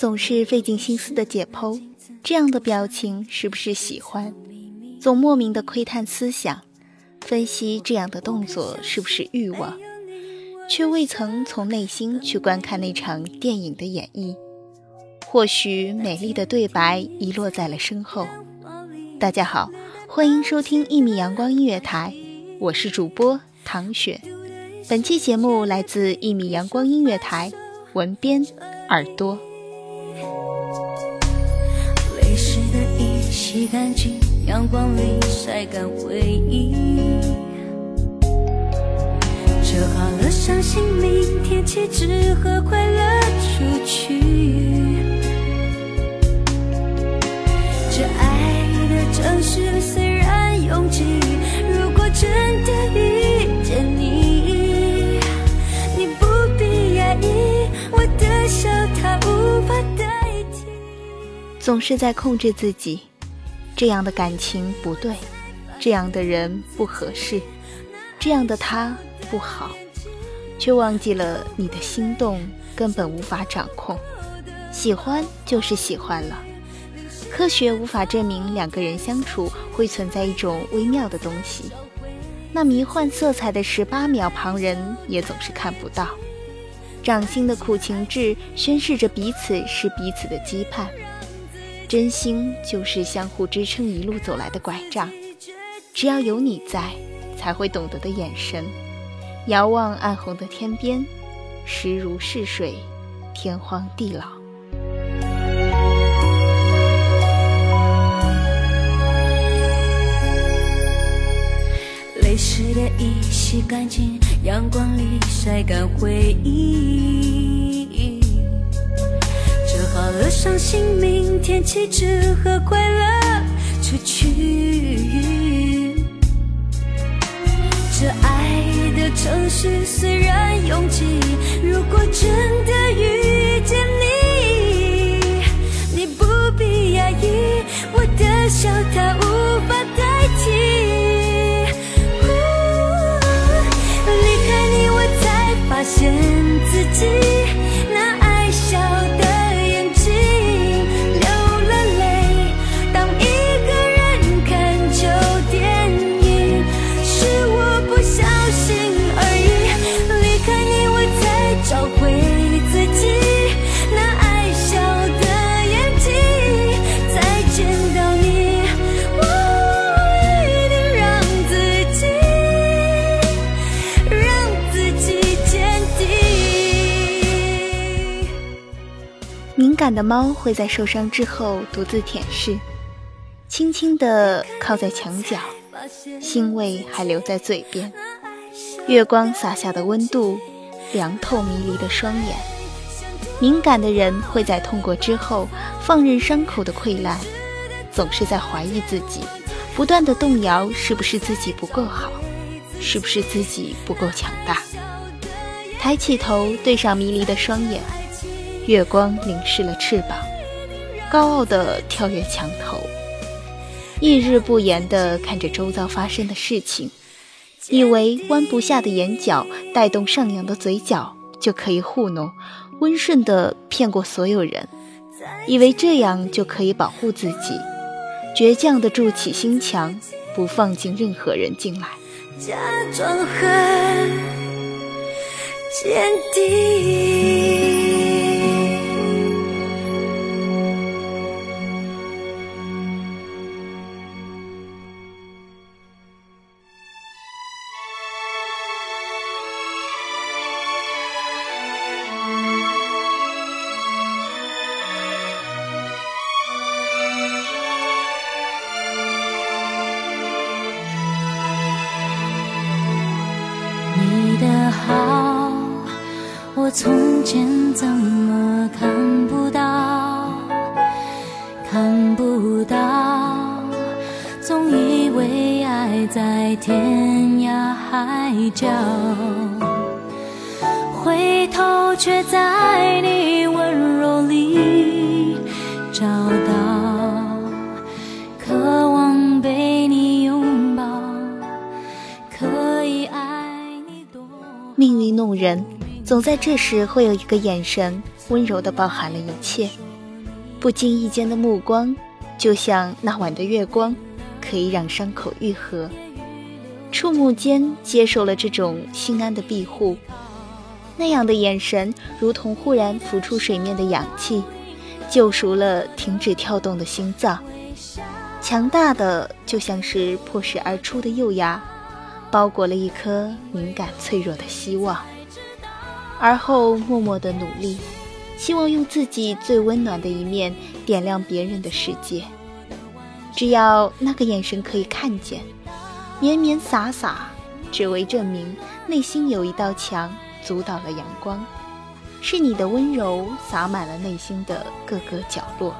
总是费尽心思的解剖，这样的表情是不是喜欢？总莫名的窥探思想，分析这样的动作是不是欲望，却未曾从内心去观看那场电影的演绎。或许美丽的对白遗落在了身后。大家好，欢迎收听一米阳光音乐台，我是主播唐雪。本期节目来自一米阳光音乐台，文编耳朵。洗干净，阳光里晒干回忆。折好了，伤心明天起只和快乐出去。这爱的城市虽然拥挤，如果真的遇见你，你不必压抑，我的笑它无法代替。总是在控制自己，这样的感情不对，这样的人不合适，这样的他不好，却忘记了你的心动根本无法掌控。喜欢就是喜欢了，科学无法证明两个人相处会存在一种微妙的东西，那迷幻色彩的十八秒，旁人也总是看不到。掌心的苦情痣宣示着彼此是彼此的羁绊。真心就是相互支撑一路走来的拐杖，只要有你在，才会懂得的眼神。遥望暗红的天边，时如逝水，天荒地老。泪湿的衣洗干净，阳光里晒干回忆。折好了，相信明天起只和快乐出去。这爱的城市虽然拥挤，如果真的遇见你，你不必压抑，我的笑它的猫会在受伤之后独自舔舐，轻轻地靠在墙角，腥味还留在嘴边。月光洒下的温度，凉透迷离的双眼。敏感的人会在痛过之后放任伤口的溃烂，总是在怀疑自己，不断的动摇是不是自己不够好，是不是自己不够强大。抬起头，对上迷离的双眼，月光淋湿了翅膀，高傲的跳跃墙头，一日不言的看着周遭发生的事情，以为弯不下的眼角带动上扬的嘴角就可以糊弄，温顺的骗过所有人，以为这样就可以保护自己，倔强的筑起心墙，不放进任何人进来。假装很坚定。怎么看不到？看不到，总以为爱在天涯海角，回头却在你温柔里找到，总在这时会有一个眼神，温柔的包含了一切。不经意间的目光，就像那晚的月光，可以让伤口愈合。触目间接受了这种心安的庇护，那样的眼神，如同忽然浮出水面的氧气，救赎了停止跳动的心脏。强大的，就像是破石而出的幼芽。包裹了一颗敏感脆弱的希望，而后默默的努力，希望用自己最温暖的一面点亮别人的世界。只要那个眼神可以看见，绵绵洒洒，只为证明内心有一道墙阻挡了阳光，是你的温柔洒满了内心的各个角落。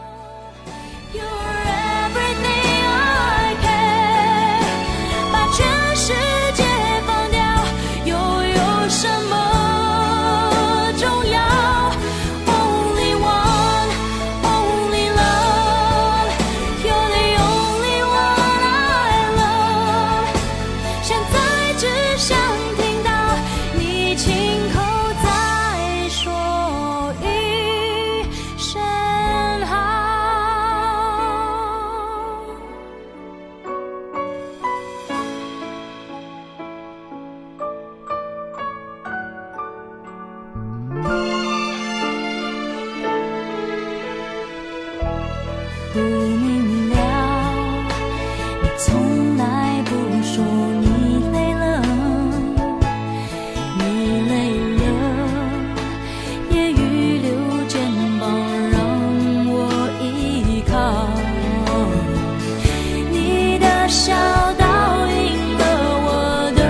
笑倒映了我的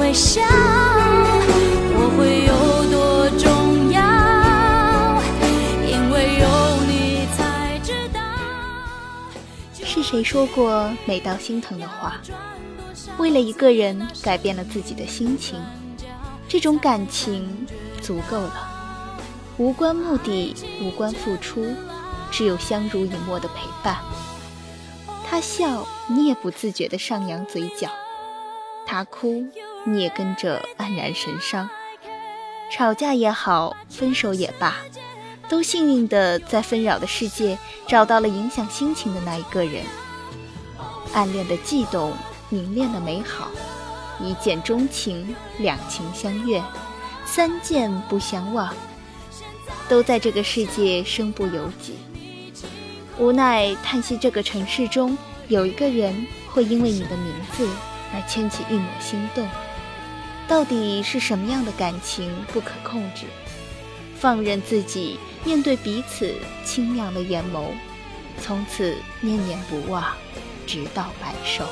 微笑，我会有多重要？因为有你才知道。是谁说过美到心疼的话？为了一个人改变了自己的心情，这种感情足够了，无关目的，无关付出，只有相濡以沫的陪伴。他笑，你也不自觉地上扬嘴角；他哭，你也跟着黯然神伤。吵架也好，分手也罢，都幸运地在纷扰的世界找到了影响心情的那一个人。暗恋的悸动，明恋的美好，一见钟情，两情相悦，三见不相忘，都在这个世界身不由己。无奈叹息，这个城市中有一个人会因为你的名字而牵起一抹心动。到底是什么样的感情不可控制？放任自己面对彼此清亮的眼眸，从此念念不忘，直到白首。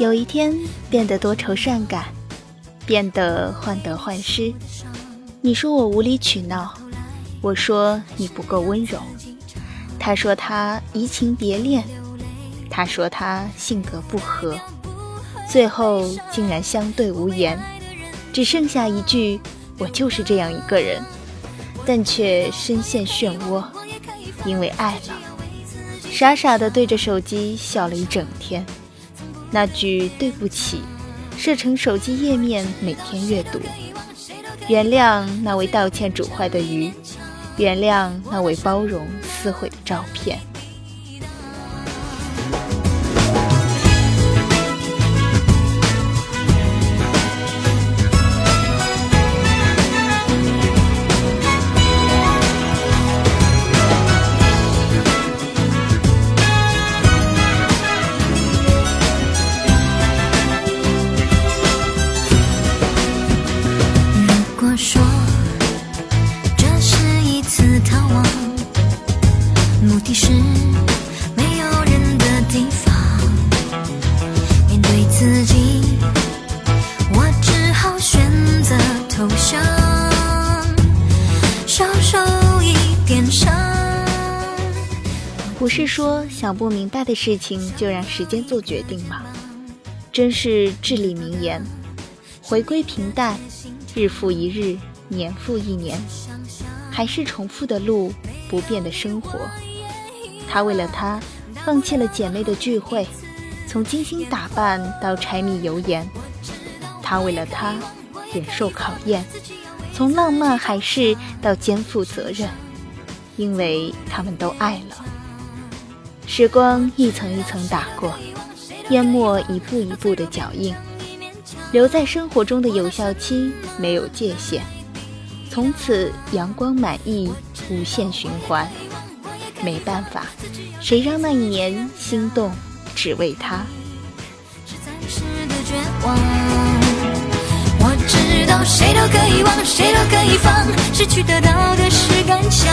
有一天变得多愁善感，变得患得患失。你说我无理取闹，我说你不够温柔。他说他移情别恋，他说他性格不合，最后竟然相对无言，只剩下一句“我就是这样一个人”，但却深陷漩涡，因为爱了，傻傻的对着手机笑了一整天。那句对不起，设成手机页面每天阅读。原谅那位道歉煮坏的鱼，原谅那位包容撕毁的照片。不是说想不明白的事情就让时间做决定吗？真是至理名言。回归平淡，日复一日，年复一年，还是重复的路，不变的生活。他为了他，放弃了姐妹的聚会，从精心打扮到柴米油盐。他为了他，忍受考验，从浪漫海誓到肩负责任，因为他们都爱了。时光一层一层打过，淹没一步一步的脚印。留在生活中的有效期没有界限，从此阳光满溢，无限循环。没办法，谁让那一年心动，只为他。是暂时的绝望。我知道谁都可以忘，谁都可以放，失去得到的是感想，